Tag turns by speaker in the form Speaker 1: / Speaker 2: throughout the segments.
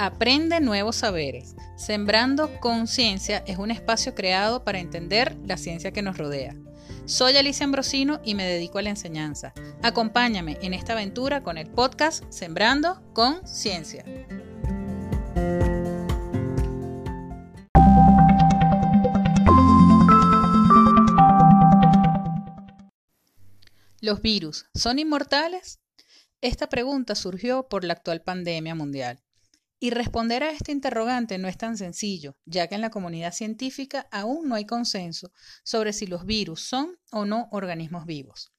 Speaker 1: Aprende nuevos saberes. Sembrando Conciencia es un espacio creado para entender la ciencia que nos rodea. Soy Alicia Ambrosino y me dedico a la enseñanza. Acompáñame en esta aventura con el podcast Sembrando Conciencia. ¿Los virus son inmortales? Esta pregunta surgió por la actual pandemia mundial. Y responder a este interrogante no es tan sencillo, ya que en la comunidad científica aún no hay consenso sobre si los virus son o no organismos vivos.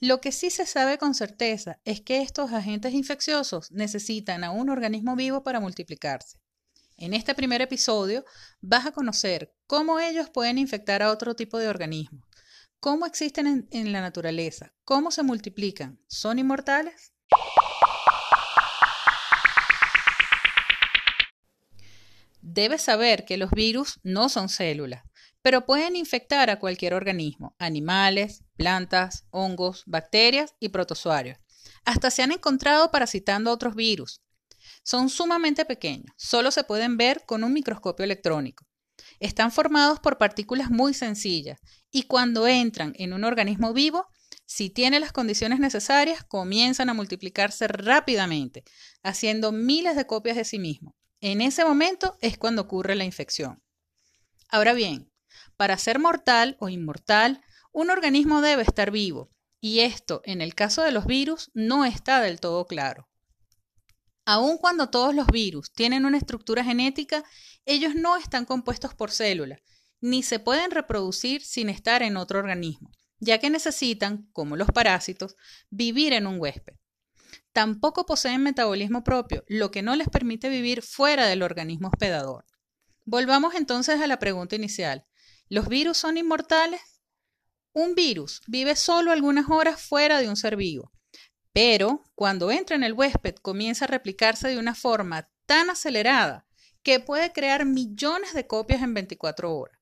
Speaker 1: Lo que sí se sabe con certeza es que estos agentes infecciosos necesitan a un organismo vivo para multiplicarse. En este primer episodio vas a conocer cómo ellos pueden infectar a otro tipo de organismos, cómo existen en, en la naturaleza, cómo se multiplican, son inmortales Debes saber que los virus no son células, pero pueden infectar a cualquier organismo, animales, plantas, hongos, bacterias y protozoarios. Hasta se han encontrado parasitando otros virus. Son sumamente pequeños, solo se pueden ver con un microscopio electrónico. Están formados por partículas muy sencillas y cuando entran en un organismo vivo, si tiene las condiciones necesarias, comienzan a multiplicarse rápidamente, haciendo miles de copias de sí mismos. En ese momento es cuando ocurre la infección. Ahora bien, para ser mortal o inmortal, un organismo debe estar vivo, y esto, en el caso de los virus, no está del todo claro. Aun cuando todos los virus tienen una estructura genética, ellos no están compuestos por células, ni se pueden reproducir sin estar en otro organismo, ya que necesitan, como los parásitos, vivir en un huésped tampoco poseen metabolismo propio, lo que no les permite vivir fuera del organismo hospedador. Volvamos entonces a la pregunta inicial. ¿Los virus son inmortales? Un virus vive solo algunas horas fuera de un ser vivo, pero cuando entra en el huésped comienza a replicarse de una forma tan acelerada que puede crear millones de copias en 24 horas.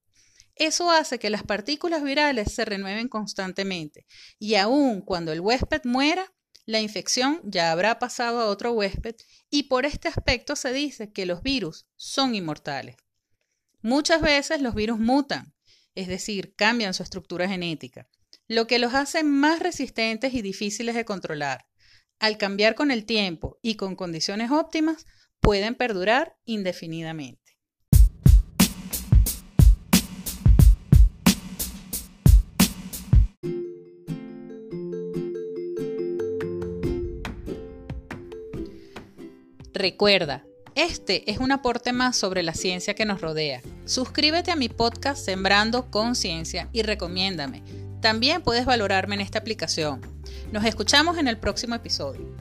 Speaker 1: Eso hace que las partículas virales se renueven constantemente y aun cuando el huésped muera, la infección ya habrá pasado a otro huésped y por este aspecto se dice que los virus son inmortales. Muchas veces los virus mutan, es decir, cambian su estructura genética, lo que los hace más resistentes y difíciles de controlar. Al cambiar con el tiempo y con condiciones óptimas, pueden perdurar indefinidamente. Recuerda, este es un aporte más sobre la ciencia que nos rodea. Suscríbete a mi podcast Sembrando Conciencia y recomiéndame. También puedes valorarme en esta aplicación. Nos escuchamos en el próximo episodio.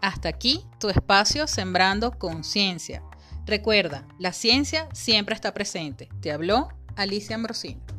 Speaker 1: Hasta aquí tu espacio Sembrando Conciencia. Recuerda, la ciencia siempre está presente. Te habló Alicia Ambrosino.